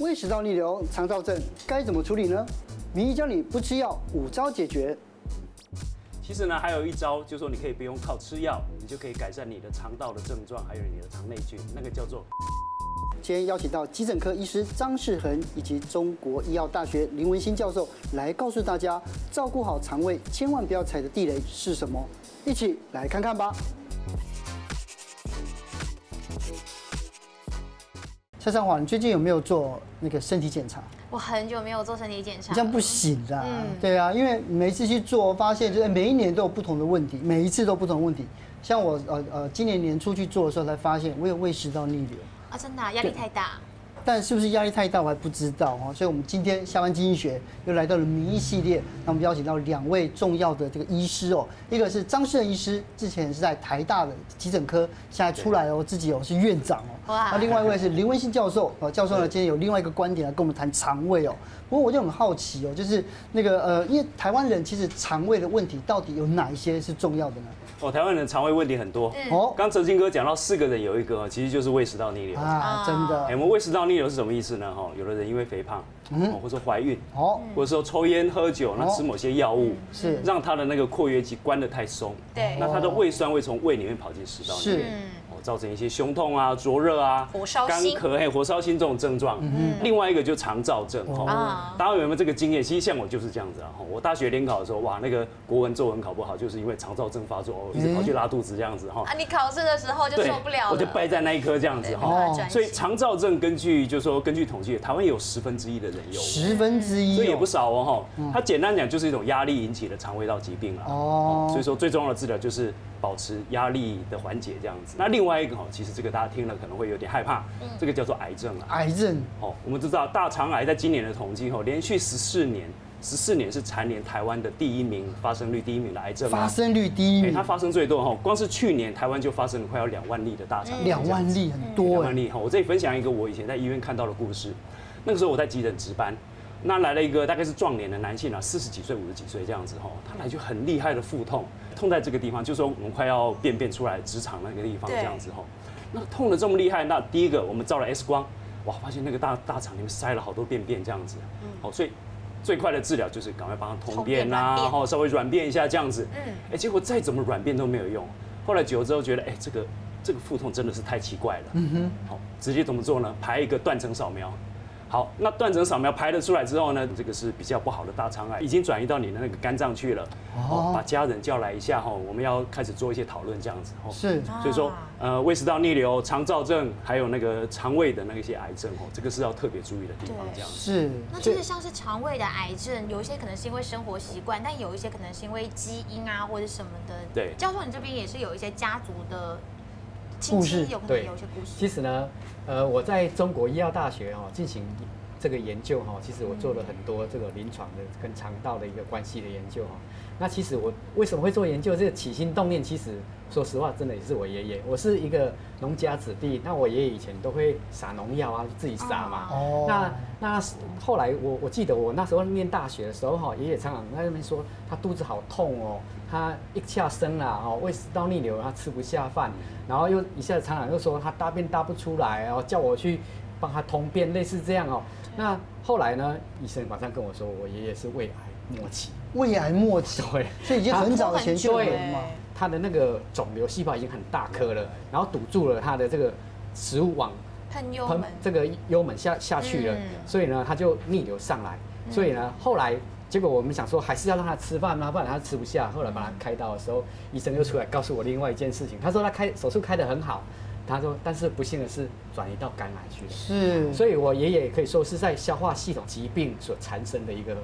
胃食道逆流、肠燥症该怎么处理呢？名医教你不吃药，五招解决。其实呢，还有一招，就是说你可以不用靠吃药，你就可以改善你的肠道的症状，还有你的肠内菌，那个叫做。今天邀请到急诊科医师张世恒以及中国医药大学林文新教授来告诉大家，照顾好肠胃，千万不要踩的地雷是什么？一起来看看吧。蔡尚华，你最近有没有做那个身体检查？我很久没有做身体检查，这样不行的。嗯，对啊，因为每一次去做，发现就是每一年都有不同的问题，每一次都不同的问题。像我呃呃，今年年初去做的时候，才发现我有胃食道逆流啊，真的压力太大。但是不是压力太大，我还不知道哦。所以，我们今天下班经济学又来到了名医系列，那我们邀请到两位重要的这个医师哦，一个是张世恒医师，之前是在台大的急诊科，现在出来哦，自己哦是院长哦。哇。那另外一位是林文新教授哦，教授呢今天有另外一个观点来跟我们谈肠胃哦。不过我就很好奇哦，就是那个呃，因为台湾人其实肠胃的问题到底有哪一些是重要的呢？哦，台湾人肠胃问题很多。哦，刚哲金哥讲到四个人有一个，其实就是胃食道逆流啊，真的。哎，我们胃食道逆流是什么意思呢？哈，有的人因为肥胖，嗯，或者说怀孕，哦，或者说抽烟喝酒，那吃某些药物，是让他的那个括约肌关得太松，对，那他的胃酸会从胃里面跑进食道里面，是。造成一些胸痛啊、灼热啊、火烧干咳、嘿、火烧心这种症状。嗯，另外一个就肠燥症。哦，大家有没有这个经验？其实像我就是这样子啊。我大学联考的时候，哇，那个国文、作文考不好，就是因为肠燥症发作，一直跑去拉肚子这样子哈。啊，你考试的时候就受不了，我就败在那一科这样子哈。所以肠燥症根据就是说根据统计，台湾有十分之一的人有。十分之一，所以也不少哦哈。它简单讲就是一种压力引起的肠胃道疾病了。哦，所以说最重要的治疗就是。保持压力的缓解这样子，那另外一个哈，其实这个大家听了可能会有点害怕，这个叫做癌症啊。癌症哦，我们知道大肠癌在今年的统计后，连续十四年，十四年是蝉联台湾的第一名发生率第一名的癌症。发生率第一名，它发生最多哈，光是去年台湾就发生了快要两万例的大肠癌。两万例很多。两万例哈，我这里分享一个我以前在医院看到的故事，那个时候我在急诊值班。那来了一个大概是壮年的男性啊，四十几岁、五十几岁这样子哈，他来就很厉害的腹痛，痛在这个地方，就是说我们快要便便出来直肠那个地方这样子哈。那痛的这么厉害，那第一个我们照了 X 光，哇，发现那个大大肠里面塞了好多便便这样子，好，所以最快的治疗就是赶快帮他通便呐，然后稍微软便一下这样子。嗯，哎，结果再怎么软便都没有用，后来久了之后觉得，哎，这个这个腹痛真的是太奇怪了。嗯哼，好，直接怎么做呢？排一个断层扫描。好，那断层扫描排了出来之后呢，这个是比较不好的大肠癌，已经转移到你的那个肝脏去了。哦，把家人叫来一下哈，我们要开始做一些讨论这样子。是，所以说，呃，胃食道逆流、肠燥症，还有那个肠胃的那一些癌症哦，这个是要特别注意的地方。这样是。那就是像是肠胃的癌症，有一些可能是因为生活习惯，但有一些可能是因为基因啊或者什么的。对。教授，你这边也是有一些家族的故事对。其实呢。呃，我在中国医药大学哈进行这个研究哈，其实我做了很多这个临床的跟肠道的一个关系的研究哈。那其实我为什么会做研究？这个起心动念，其实说实话，真的也是我爷爷。我是一个农家子弟，那我爷爷以前都会撒农药啊，自己撒嘛。哦。那那后来我我记得我那时候念大学的时候哈，爷爷常常在那边说他肚子好痛哦，他一下生了哦，胃食道逆流，他吃不下饭，然后又一下子厂长又说他大便大不出来哦，叫我去帮他通便，类似这样哦。那后来呢，医生马上跟我说，我爷爷是胃癌末期。胃癌末期，对，所以已经很早前就有了嘛。他的那个肿瘤细胞已经很大颗了，然后堵住了他的这个食物往喷幽门这个幽门下下去了，所以呢，他就逆流上来。所以呢，后来结果我们想说，还是要让他吃饭啊，不然他吃不下。后来把他开刀的时候，医生又出来告诉我另外一件事情，他说他开手术开得很好，他说但是不幸的是转移到肝癌去了。是，所以我爷爷可以说是在消化系统疾病所产生的一个。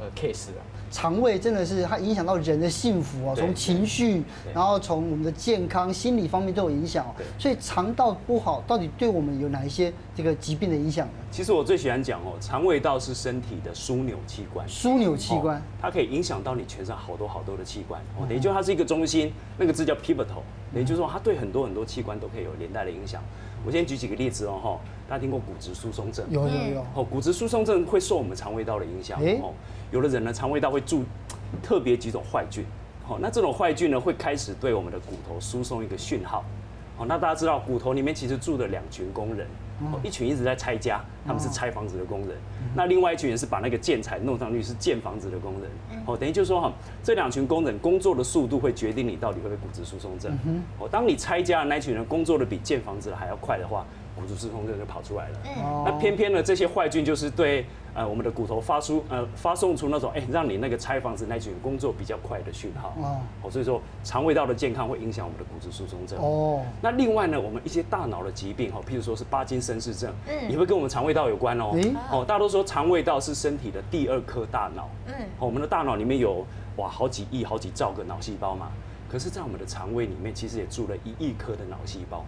呃，case 啊，肠胃真的是它影响到人的幸福啊，从情绪，然后从我们的健康、心理方面都有影响。所以肠道不好，到底对我们有哪一些这个疾病的影响呢？其实我最喜欢讲哦，肠胃道是身体的枢纽器官，枢纽器官，它可以影响到你全身好多好多的器官。哦，等于就它是一个中心，那个字叫 pivotal，也就是说它对很多很多器官都可以有连带的影响。我先举几个例子哦，哈，大家听过骨质疏松症？有有有。哦，骨质疏松症会受我们肠胃道的影响。哦，有的人呢，肠胃道会住特别几种坏菌。好，那这种坏菌呢，会开始对我们的骨头输送一个讯号。好，那大家知道骨头里面其实住的两群工人，哦，一群一直在拆家，他们是拆房子的工人。那另外一群人是把那个建材弄上去，是建房子的工人。哦，等于就是说哈，这两群工人工作的速度会决定你到底会不会骨质疏松症。哦，当你拆家的那群人工作的比建房子的还要快的话，骨质疏松症就跑出来了。那偏偏呢，这些坏菌就是对。呃，我们的骨头发出呃发送出那种哎、欸，让你那个拆房子那群工作比较快的讯号哦，所以说肠胃道的健康会影响我们的骨质疏松症哦。那另外呢，我们一些大脑的疾病哈，譬如说是巴金森氏症，嗯，也会跟我们肠胃道有关哦。哦，大家都说肠胃道是身体的第二颗大脑，嗯，我们的大脑里面有哇好几亿、好几兆个脑细胞嘛，可是，在我们的肠胃里面其实也住了一亿颗的脑细胞。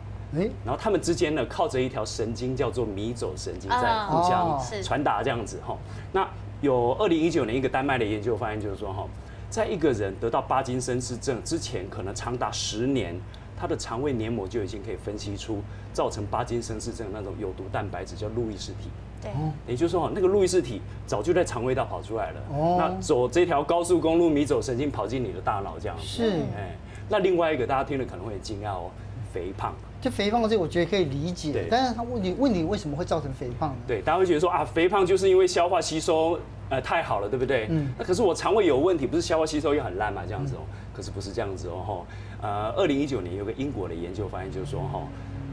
然后他们之间呢，靠着一条神经叫做迷走神经，在互相传达这样子哈。那有二零一九年一个丹麦的研究发现，就是说哈，在一个人得到帕金森氏症之前，可能长达十年，他的肠胃黏膜就已经可以分析出造成帕金森氏症那种有毒蛋白质，叫路易氏体。对，也就是说那个路易氏体早就在肠胃道跑出来了。哦，那走这条高速公路，迷走神经跑进你的大脑这样子。是，哎，那另外一个大家听了可能会很惊讶哦，肥胖。就肥胖的这个，我觉得可以理解。对，但是他问你，问你为什么会造成肥胖？对，大家会觉得说啊，肥胖就是因为消化吸收呃太好了，对不对？嗯。那可是我肠胃有问题，不是消化吸收又很烂嘛？这样子哦。可是不是这样子哦，哈。呃，二零一九年有个英国的研究发现，就是说哈，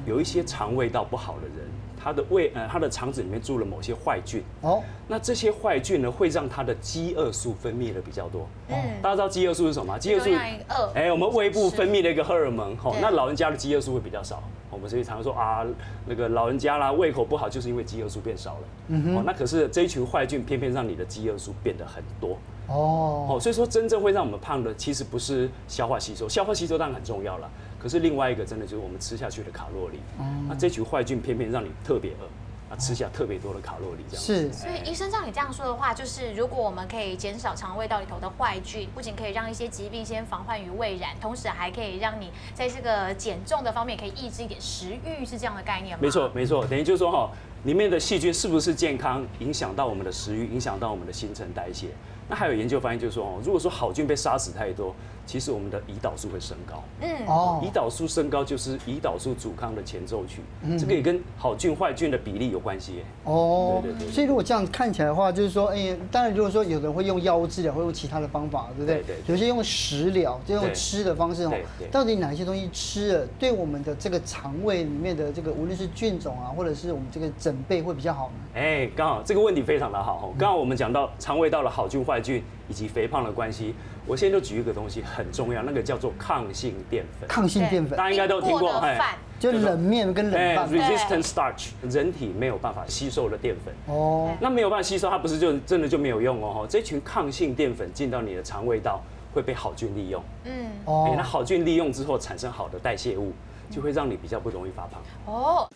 有一些肠胃道不好的人。他的胃呃，他的肠子里面住了某些坏菌哦，那这些坏菌呢，会让他的饥饿素分泌的比较多。嗯，大家知道饥饿素是什么？饥饿素，哎，我们胃部分泌的一个荷尔蒙。吼，那老人家的饥饿素会比较少。我们所以常常说啊，那个老人家啦，胃口不好，就是因为饥饿素变少了。嗯哼，那可是这一群坏菌偏偏让你的饥饿素变得很多。哦，所以说真正会让我们胖的，其实不是消化吸收，消化吸收当然很重要了。可是另外一个真的就是我们吃下去的卡路里，那这群坏菌偏偏让你特别饿，啊，吃下特别多的卡路里这样。是，所以医生照你这样说的话，就是如果我们可以减少肠胃道里头的坏菌，不仅可以让一些疾病先防患于未然，同时还可以让你在这个减重的方面可以抑制一点食欲，是这样的概念吗？没错，没错，等于就是说哈，里面的细菌是不是健康，影响到我们的食欲，影响到我们的新陈代谢。那还有研究发现，就是说哦，如果说好菌被杀死太多，其实我们的胰岛素会升高。嗯，哦，胰岛素升高就是胰岛素阻抗的前奏曲。嗯，这个也跟好菌坏菌的比例有关系。哦，对对对。所以如果这样看起来的话，就是说，哎，当然如果说有人会用药物治疗，会用其他的方法，对不对？对。有些用食疗，就用吃的方式哦。对。到底哪些东西吃了，对我们的这个肠胃里面的这个无论是菌种啊，或者是我们这个整备会比较好呢？哎，刚好这个问题非常的好。刚好我们讲到肠胃道的好菌坏。菌以及肥胖的关系，我现在就举一个东西很重要，那个叫做抗性淀粉。抗性淀粉，大家应该都听过，哎，就冷面跟冷饭。Resistant starch，人体没有办法吸收的淀粉。哦，那没有办法吸收，它不是就真的就没有用哦。这群抗性淀粉进到你的肠胃道，会被好菌利用。嗯，哦，那好菌利用之后产生好的代谢物，就会让你比较不容易发胖。哦。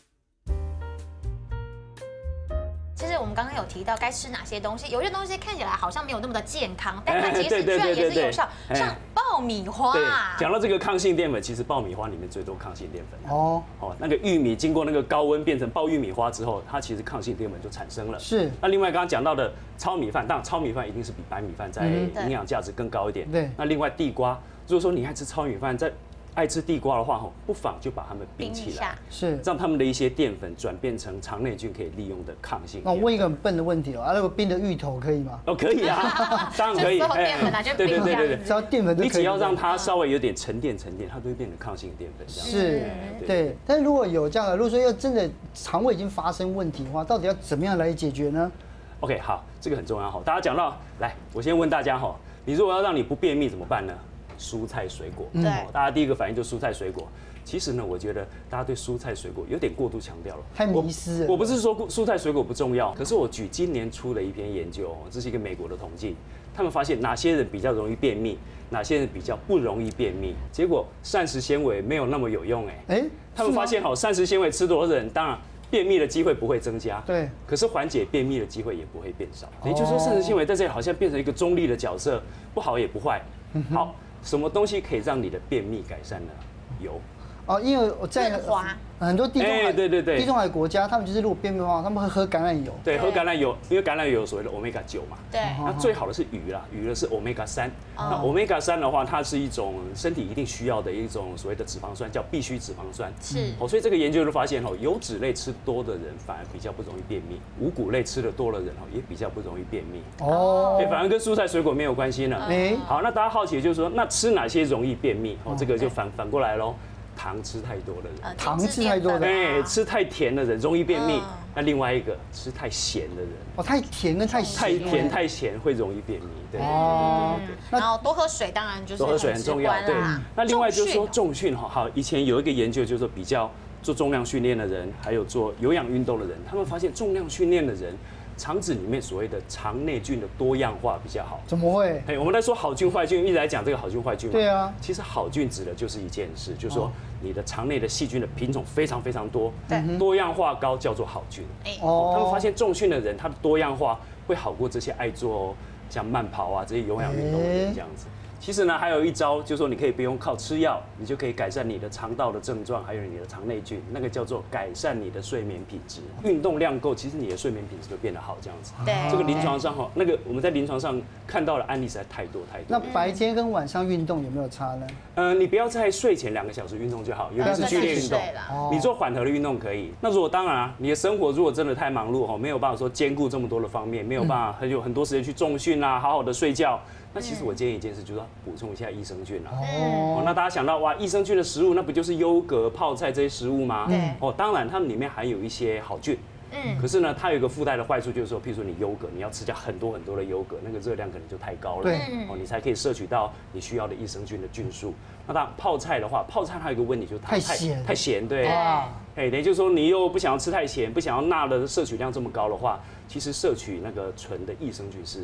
其实我们刚刚有提到该吃哪些东西，有些东西看起来好像没有那么的健康，但它其实居然也是有效，像爆米花。讲到这个抗性淀粉，其实爆米花里面最多抗性淀粉。哦哦，那个玉米经过那个高温变成爆玉米花之后，它其实抗性淀粉就产生了。是。那另外刚刚讲到的糙米饭，当然糙米饭一定是比白米饭在营养价值更高一点。对。那另外地瓜，如果说你爱吃糙米饭，在爱吃地瓜的话，吼，不妨就把它们冰起来，是让他们的一些淀粉转变成肠内菌可以利用的抗性。那我问一个很笨的问题哦，啊，那个冰的芋头可以吗？哦，可以啊，当然可以。淀粉啊，就冰一下。对对对对，只要淀粉。你只要让它稍微有点沉淀沉淀，它都会变成抗性淀粉。是，对。但是如果有这样的，如果说要真的肠胃已经发生问题的话，到底要怎么样来解决呢？OK，好，这个很重要哈。大家讲到，来，我先问大家哈，你如果要让你不便秘怎么办呢？蔬菜水果，对，大家第一个反应就是蔬菜水果。其实呢，我觉得大家对蔬菜水果有点过度强调了，太迷失了。我不是说蔬菜水果不重要，可是我举今年出了一篇研究，这是一个美国的统计，他们发现哪些人比较容易便秘，哪些人比较不容易便秘。结果膳食纤维没有那么有用，哎，哎，他们发现好，膳食纤维吃多的人，当然便秘的机会不会增加，对，可是缓解便秘的机会也不会变少。也就是说，膳食纤维在这里好像变成一个中立的角色，不好也不坏。好。什么东西可以让你的便秘改善呢？油哦，因为我在润滑很多地中海，哎对对对地中海国家，他们就是如果便秘的话，他们会喝橄榄油。对，喝橄榄油，因为橄榄油有所谓的 omega 九嘛。对，那最好的是鱼啦，鱼的是 omega 三。哦那 omega 三的话，它是一种身体一定需要的一种所谓的脂肪酸，叫必需脂肪酸。是哦，所以这个研究就发现哦，油脂类吃多的人反而比较不容易便秘，五谷类吃的多的人哦也比较不容易便秘。哦哎，反而跟蔬菜水果没有关系呢。哎好，那大家好奇的就是说，那吃哪些容易便秘？哦，这个就反反过来喽，糖吃太多的人。呃糖吃太多的哎，吃太甜的人容易便秘嗯。那另外一个吃太咸的人，哦，太甜跟太太甜太咸会容易便秘。对。哦，那然后多喝水，当然就是多喝水很重要，对。那另外就是说重重训哈，好，以前有一个研究就是说比较做重量训练的人，还有做有氧运动的人，他们发现重量训练的人肠子里面所谓的肠内菌的多样化比较好。怎么会？哎，我们在说好菌坏菌，一直在讲这个好菌坏菌嘛。对啊其实好菌指的就是一件事，就是说哦你的肠内的细菌的品种非常非常多，对多样化高叫做好菌。哎哦，他们发现重训的人，他的多样化会好过这些爱做像慢跑啊这些有氧运动的人这样子。其实呢，还有一招，就是说你可以不用靠吃药，你就可以改善你的肠道的症状，还有你的肠内菌，那个叫做改善你的睡眠品质。运动量够，其实你的睡眠品质就变得好，这样子。对这个临床上哈，那个我们在临床上看到的案例实在太多太多那。白天跟晚上运动有没有差呢？呃，你不要在睡前两个小时运动就好，尤其是剧烈运动。哦你做缓和的运动可以。那如果当然啊，你的生活如果真的太忙碌哈，没有办法说兼顾这么多的方面，没有办法很有很多时间去重训啊，好好的睡觉。那其实我建议一件事，就是要补充一下益生菌啊。哦，哦，那大家想到哇，益生菌的食物，那不就是优格、泡菜这些食物吗？对哦，当然它们里面含有一些好菌。嗯可是呢，它有一个附带的坏处，就是说，譬如说你优格，你要吃掉很多很多的优格，那个热量可能就太高了。对哦，你才可以摄取到你需要的益生菌的菌数。那当然，泡菜的话，泡菜它有一个问题，就是它太咸太咸，对。哇，哎，等于就是说，你又不想要吃太咸，不想要钠的摄取量这么高的话，其实摄取那个纯的益生菌是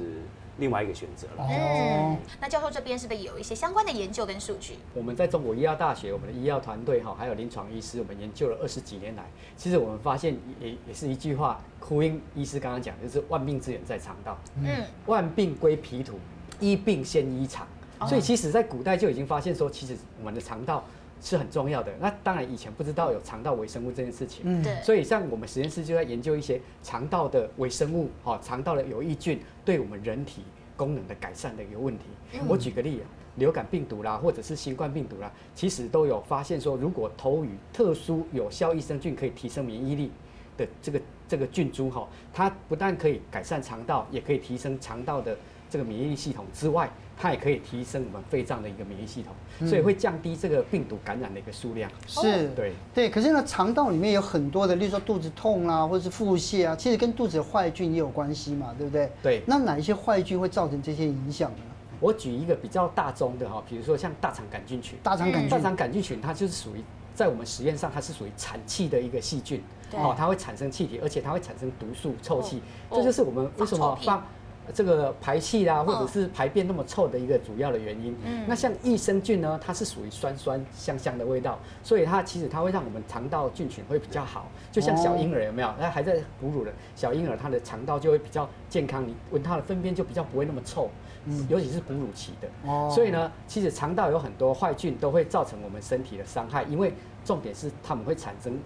另外一个选择了。哦嗯，那教授这边是不是有一些相关的研究跟数据？我们在中国医药大学，我们的医药团队哈，还有临床医师，我们研究了二十几年来，其实我们发现也也是一句话，呼应医师刚刚讲，就是万病之源在肠道，嗯，万病归脾土，医病先医肠。所以其实，在古代就已经发现说，其实我们的肠道是很重要的。那当然以前不知道有肠道微生物这件事情，嗯对，所以像我们实验室就在研究一些肠道的微生物，哈，肠道的有益菌对我们人体功能的改善的一个问题。我举个例啊，流感病毒啦，或者是新冠病毒啦，其实都有发现说，如果投予特殊有效益生菌，可以提升免疫力的这个这个菌株哈，它不但可以改善肠道，也可以提升肠道的这个免疫力系统之外，它也可以提升我们肺脏的一个免疫系统，所以会降低这个病毒感染的一个数量。是，对。对，可是呢，肠道里面有很多的，例如说肚子痛啊，或者是腹泻啊，其实跟肚子的坏菌也有关系嘛，对不对？对那哪一些坏菌会造成这些影响呢？我举一个比较大宗的哈，比如说像大肠杆菌群。大肠杆菌，大肠杆菌群它就是属于在我们实验上，它是属于产气的一个细菌，对哦，它会产生气体，而且它会产生毒素、臭气，哦这就是我们为什么放这个排气啦，或者是排便那么臭的一个主要的原因。嗯那像益生菌呢，它是属于酸酸香香的味道，所以它其实它会让我们肠道菌群会比较好，就像小婴儿有没有？那还在哺乳的小婴儿，他的肠道就会比较健康，你闻它的粪便就比较不会那么臭，尤其是哺乳期的。哦所以呢，其实肠道有很多坏菌都会造成我们身体的伤害，因为重点是它们会产生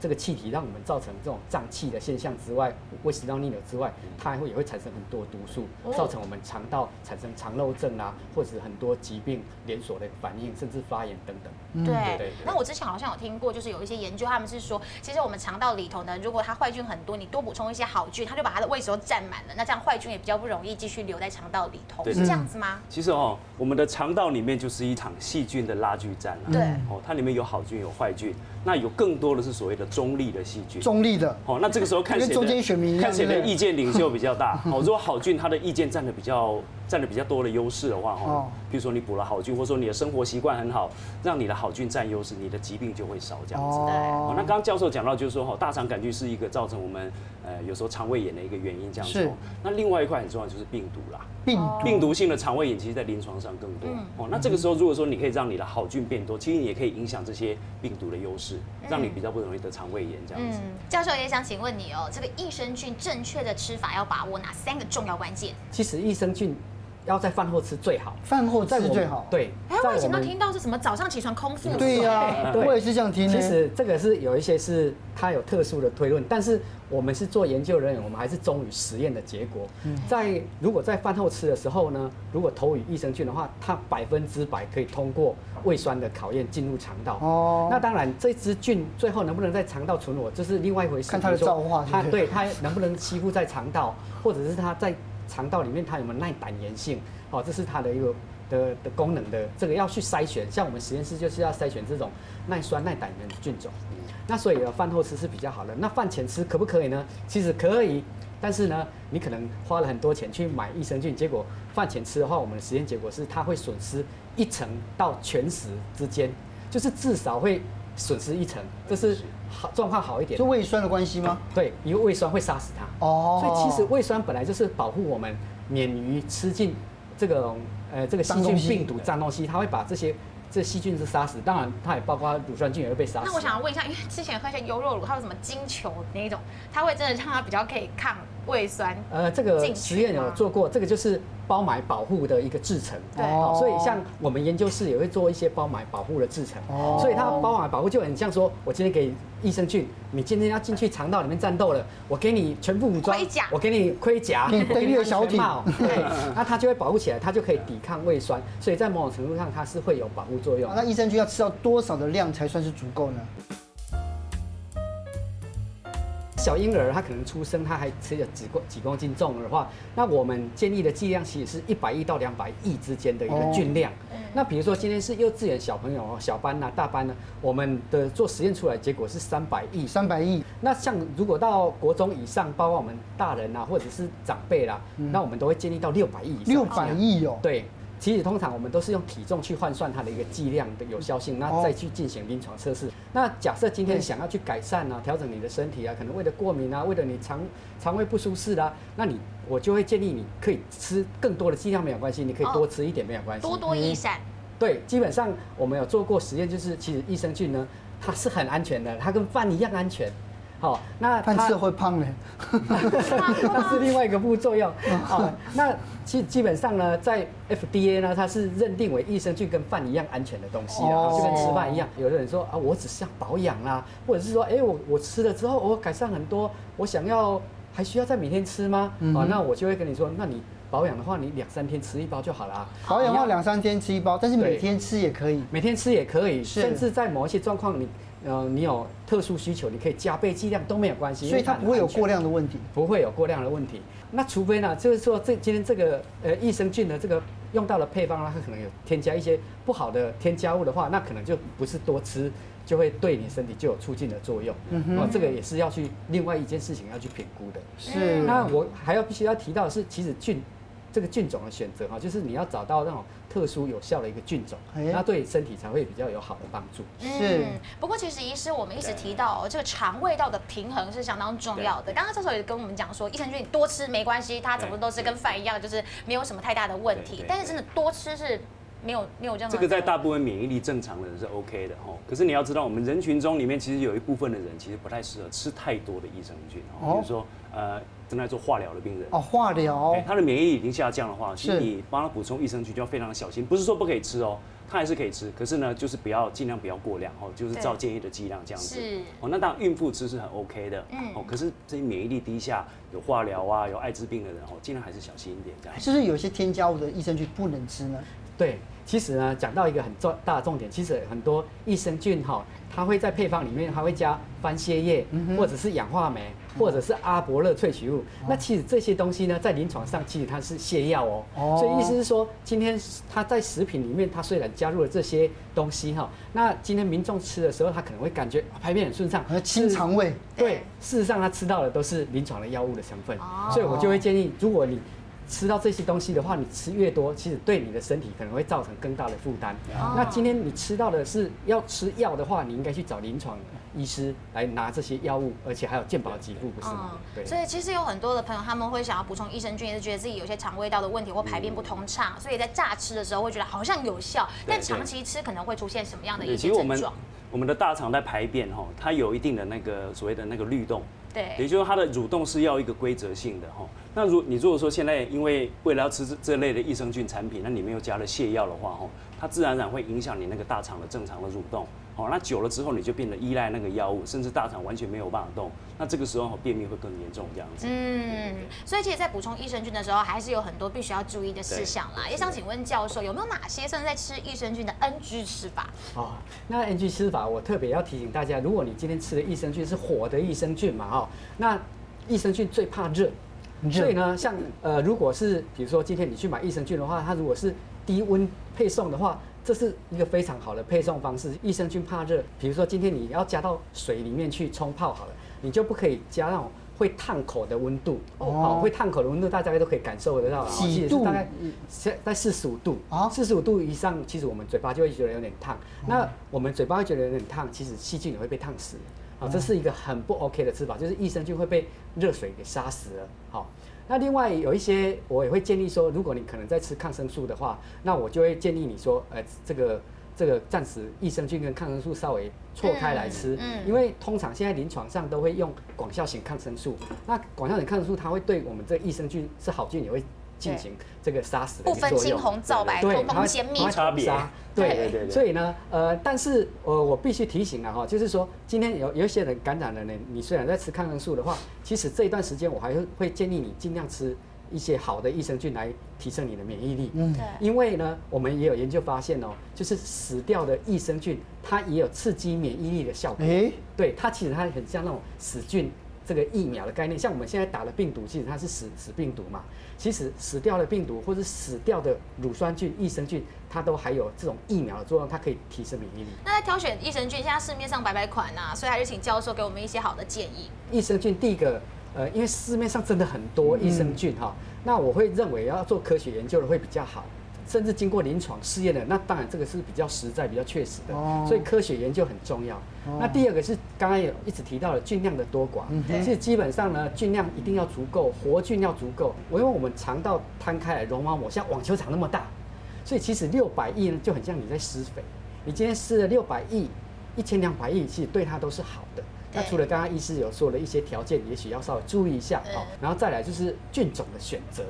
这个气体，让我们造成这种胀气的现象之外，胃食道逆流之外，它还会也会产生很多毒素，造成我们肠道产生肠漏症啊，或者是很多疾病连锁的反应，甚至发炎等等。对。对对那我之前好像有听过，就是有一些研究，他们是说，其实我们肠道里头呢，如果它坏菌很多，你多补充一些好菌，它就把它的胃食道占满了，那这样坏菌也比较不容易继续留在肠道里头，是这样子吗？其实哦，我们的肠道里面就是一场细菌的拉锯战啊。对。哦，它里面有好菌有坏菌，那有更多的是所谓的中立的细菌。中立的，哦，那这个时候看谁跟中间选民看谁的意见领袖比较大。哦，如果好菌它的意见占的比较占的比较多的优势的话，哦哦，比如说你补了好菌，或者说你的生活习惯很好，让你的好菌占优势，你的疾病就会少这样子。哦，那刚刚教授讲到就是说，哈，大肠杆菌是一个造成我们呃有时候肠胃炎的一个原因这样子。那另外一块很重要就是病毒啦。病哦毒，病毒性的肠胃炎，其实在临床上更多。嗯哦，那这个时候如果说你可以让你的好菌变多，其实你也可以影响这些病毒的优势，让你比较不容易得肠胃炎这样子。嗯，教授也想请问你哦，这个益生菌正确的吃法要把握哪三个重要关键？其实益生菌要在饭后吃最好，饭后在我们吃最好。对，哎，在我以前都们听到是什么早上起床空腹，对呀，对我也是这样听。其实这个是有一些是它有特殊的推论，但是我们是做研究人员，我们还是忠于实验的结果。嗯在如果在饭后吃的时候呢，如果投予益生菌的话，它百分之百可以通过胃酸的考验进入肠道。哦那当然这支菌最后能不能在肠道存活，这是另外一回事。看它的造化它对它能不能吸附在肠道，或者是它在肠道里面它有没有耐胆盐性，好，这是它的一个。的的功能的这个要去筛选，像我们实验室就是要筛选这种耐酸耐胆盐的菌种。那所以呢，饭后吃是比较好的。那饭前吃可不可以呢？其实可以，但是呢，你可能花了很多钱去买益生菌，结果饭前吃的话，我们的实验结果是它会损失一成到全食之间，就是至少会损失一层，这是好状况好一点就。胃酸的关系吗？对，因为胃酸会杀死它。哦，所以其实胃酸本来就是保护我们免于吃进这个呃这个细菌、病毒、脏东西，它会把这些这细菌是杀死。当然，它也包括乳酸菌也会被杀死。那我想要问一下，因为之前喝一些优酪乳，它有什么金球那一种，它会真的让它比较可以抗胃酸？呃，这个进实验有做过，这个就是包埋保护的一个制成。对好所以像我们研究室也会做一些包埋保护的制成。哦所以它包埋保护就很像说，我今天给益生菌，你今天要进去肠道里面战斗了，我给你全副武装盔甲，我给你盔甲，给你我给登月小艇安全帽 对，那它就会保护起来，它就可以抵抗胃酸，所以在某种程度上它是会有保护作用。那益生菌要吃到多少的量才算是足够呢？小婴儿他可能出生，他还只有几公几公斤重的话，那我们建议的剂量其实是一百亿到两百亿之间的一个菌量。那比如说今天是幼稚园小朋友哦，小班呐、大班呢，我们的做实验出来结果是三百亿。三百亿，那像如果到国中以上，包括我们大人啊，或者是长辈啦，那我们都会建议到六百亿以上。六百亿哦。对，其实通常我们都是用体重去换算它的一个剂量的有效性，那再去进行临床测试。那假设今天想要去改善啊，调整你的身体啊，可能为了过敏啊，为了你肠肠胃不舒适啦、啊，那你我就会建议你可以吃更多的剂量没有关系，你可以多吃一点没有关系。多多益善。对，基本上我们有做过实验，就是其实益生菌呢，它是很安全的，它跟饭一样安全。好，那它饭吃了会胖呢。那是另外一个副作用。好，那基基本上呢，在 FDA 呢，它是认定为益生菌跟饭一样安全的东西啊，哦就跟吃饭一样。有的人说啊，我只是要保养啦，或者是说，哎，我我吃了之后我改善很多，我想要还需要再每天吃吗？啊，那我就会跟你说，那你保养的话，你两三天吃一包就好了啊。保养的话两三天吃一包，但是每天吃也可以。每天吃也可以，是甚至在某一些状况你呃你有特殊需求，你可以加倍剂量都没有关系，所以它不会有过量。的问题。不会有过量的问题。那除非呢，就是说这今天这个呃益生菌的这个用到的配方呢，它可能有添加一些不好的添加物的话，那可能就不是多吃就会对你身体就有促进的作用。嗯哼哦，这个也是要去另外一件事情要去评估的。是那我还要必须要提到的是，其实菌这个菌种的选择哈，就是你要找到那种特殊有效的一个菌种，哎那对身体才会比较有好的帮助。是嗯，不过其实医师我们一直提到、哦，这个肠胃道的平衡是相当重要的。刚刚教授也跟我们讲说，益生菌多吃没关系，它怎么都是跟饭一样，就是没有什么太大的问题。但是真的多吃是没有没有任何这个在大部分免疫力正常的人是 OK 的哦。可是你要知道，我们人群中里面其实有一部分的人其实不太适合吃太多的益生菌哦，比如说呃正在做化疗的病人。哦，化疗哎，他的免疫力已经下降的话，其实是你帮他补充益生菌就要非常小心，不是说不可以吃哦，他还是可以吃，可是呢，就是不要尽量不要过量哦，就是照建议的剂量这样子。是哦，那当然孕妇吃是很 OK 的，嗯哦，可是这些免疫力低下、有化疗啊、有艾滋病的人哦，尽量还是小心一点这样。是不是有一些添加物的益生菌不能吃呢？对，其实呢，讲到一个很重大的重点，其实很多益生菌哈，它会在配方里面，它会加番泻叶，或者是氧化酶，或者是阿伯乐萃取物。那其实这些东西呢，在临床上其实它是泻药哦。哦所以意思是说，今天它在食品里面，它虽然加入了这些东西哈，那今天民众吃的时候，他可能会感觉啊排便很顺畅，和清肠胃。对，事实上他吃到的都是临床的药物的成分，哦所以我就会建议，如果你吃到这些东西的话，你吃越多，其实对你的身体可能会造成更大的负担。哦那今天你吃到的是要吃药的话，你应该去找临床医师来拿这些药物，而且还有健保给付，不是吗？所以其实有很多的朋友他们会想要补充益生菌，也是觉得自己有些肠胃道的问题或排便不通畅，所以在乍吃的时候会觉得好像有效，但对长期吃可能会出现什么样的对，一些症状？我们的大肠在排便哈，它有一定的那个所谓的那个律动，对，也就是它的蠕动是要一个规则性的哈。那如你如果说现在因为为了要吃这这类的益生菌产品，那里面又加了泻药的话哈，它自然而然会影响你那个大肠的正常的蠕动。好，那久了之后你就变得依赖那个药物，甚至大肠完全没有办法动。那这个时候便秘会更严重这样子。嗯，所以其实，在补充益生菌的时候，还是有很多必须要注意的事项啦。也想请问教授，有没有哪些算是在吃益生菌的 NG 吃法？哦，那 NG 吃法，我特别要提醒大家，如果你今天吃的益生菌是火的益生菌嘛，哦，那益生菌最怕热。所以呢，像呃，如果是比如说今天你去买益生菌的话，它如果是低温配送的话，这是一个非常好的配送方式。益生菌怕热，比如说今天你要加到水里面去冲泡好了，你就不可以加那种会烫口的温度哦，会烫口的温度大家都可以感受得到，几度？大概在四十五度啊，四十五度以上，其实我们嘴巴就会觉得有点烫。那我们嘴巴会觉得有点烫，其实细菌也会被烫死。啊，这是一个很不 OK 的吃法，就是益生菌会被热水给杀死了。好，那另外有一些我也会建议说，如果你可能在吃抗生素的话，那我就会建议你说，呃，这个这个暂时益生菌跟抗生素稍微错开来吃，嗯，因为通常现在临床上都会用广效型抗生素，那广效型抗生素它会对我们这益生菌是好菌也会。进行这个杀死的作用，不分青红皂白，通通歼灭，差别。对对对，所以呢，呃，但是呃，我必须提醒了哈，就是说，今天有有一些人感染了呢，你虽然在吃抗生素的话，其实这一段时间我还是会建议你尽量吃一些好的益生菌来提升你的免疫力。嗯，对。因为呢，我们也有研究发现哦，就是死掉的益生菌，它也有刺激免疫力的效果。哎，对，它其实它很像那种死菌。这个疫苗的概念，像我们现在打了病毒，其实它是死死病毒嘛。其实死掉的病毒或者死掉的乳酸菌、益生菌，它都还有这种疫苗的作用，它可以提升免疫力。那在挑选益生菌，现在市面上百百款呐，所以还是请教授给我们一些好的建议。益生菌第一个，呃，因为市面上真的很多益生菌哈，嗯、那我会认为要做科学研究的会比较好。甚至经过临床试验的，那当然这个是比较实在、比较确实的，所以科学研究很重要。那第二个是刚刚有一直提到的菌量的多寡，其实基本上呢，菌量一定要足够，活菌要足够。因为我们肠道摊开来，绒毛膜像网球场那么大，所以其实六百亿呢就很像你在施肥。你今天施了六百亿、一千两百亿，其实对它都是好的。那除了刚刚医师有说的一些条件，也许要稍微注意一下好，然后再来就是菌种的选择。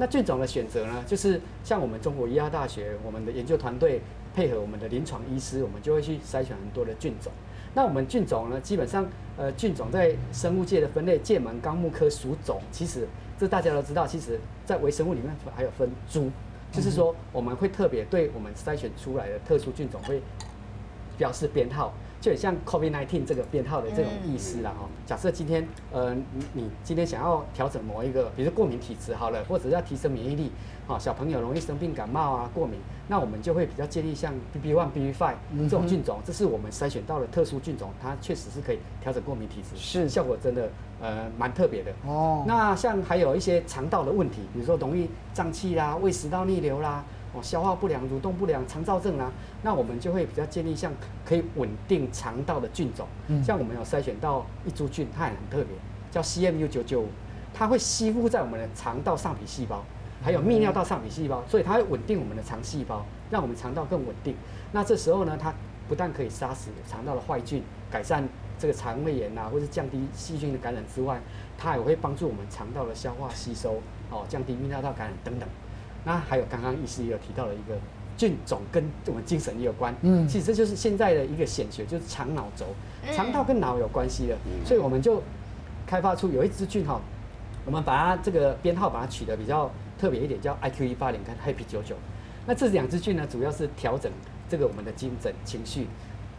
那菌种的选择呢，就是像我们中国医药大学我们的研究团队配合我们的临床医师，我们就会去筛选很多的菌种。那我们菌种呢，基本上呃菌种在生物界的分类，界门纲目科属种，其实这大家都知道，其实在微生物里面还有分株，就是说我们会特别对我们筛选出来的特殊菌种会表示编号。就很像 COVID-19 这个编号的这种意思啦哈。假设今天，呃，你你今天想要调整某一个，比如过敏体质好了，或者要提升免疫力，啊，小朋友容易生病感冒啊，过敏，那我们就会比较建议像 BB one、BB five 这种菌种，这是我们筛选到的特殊菌种，它确实是可以调整过敏体质，是效果真的呃蛮特别的哦。那像还有一些肠道的问题，比如说容易胀气啦、胃食道逆流啦。哦，消化不良、蠕动不良、肠燥症啊，那我们就会比较建议像可以稳定肠道的菌种，嗯、像我们有筛选到一株菌，它也很特别，叫 CMU 九九五，它会吸附在我们的肠道上皮细胞，还有泌尿道上皮细胞，所以它会稳定我们的肠细胞，让我们肠道更稳定。那这时候呢，它不但可以杀死肠道的坏菌，改善这个肠胃炎啊，或是降低细菌的感染之外，它也会帮助我们肠道的消化吸收，哦，降低泌尿道感染等等。那还有刚刚医师也有提到了一个菌种跟我们精神也有关，嗯，其实这就是现在的一个显学，就是肠脑轴，肠道跟脑有关系的，所以我们就开发出有一支菌哈，我们把它这个编号把它取得比较特别一点，叫 IQ 一八零跟 Happy 九九，那这两支菌呢，主要是调整这个我们的精神情绪。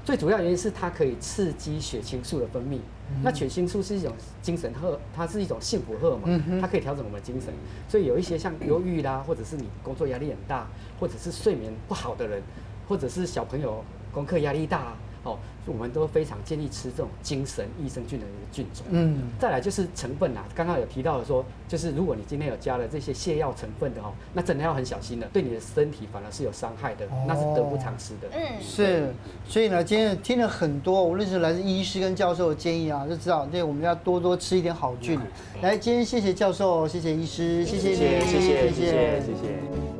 最主要原因是它可以刺激血清素的分泌，嗯、那血清素是一种精神荷，它是一种幸福荷尔蒙，嗯、它可以调整我们的精神。所以有一些像忧郁啦，或者是你工作压力很大，或者是睡眠不好的人，或者是小朋友功课压力大。哦，我们都非常建议吃这种精神益生菌的一个菌种。嗯，再来就是成分啊，刚刚有提到的说，就是如果你今天有加了这些泻药成分的哦，那真的要很小心了，对你的身体反而是有伤害的，那是得不偿失的。嗯，是。所以呢，今天听了很多，无论是来自医师跟教授的建议啊，就知道对我们要多多吃一点好菌。来，今天谢谢教授，谢谢医师，谢谢你，谢谢，谢谢，谢谢。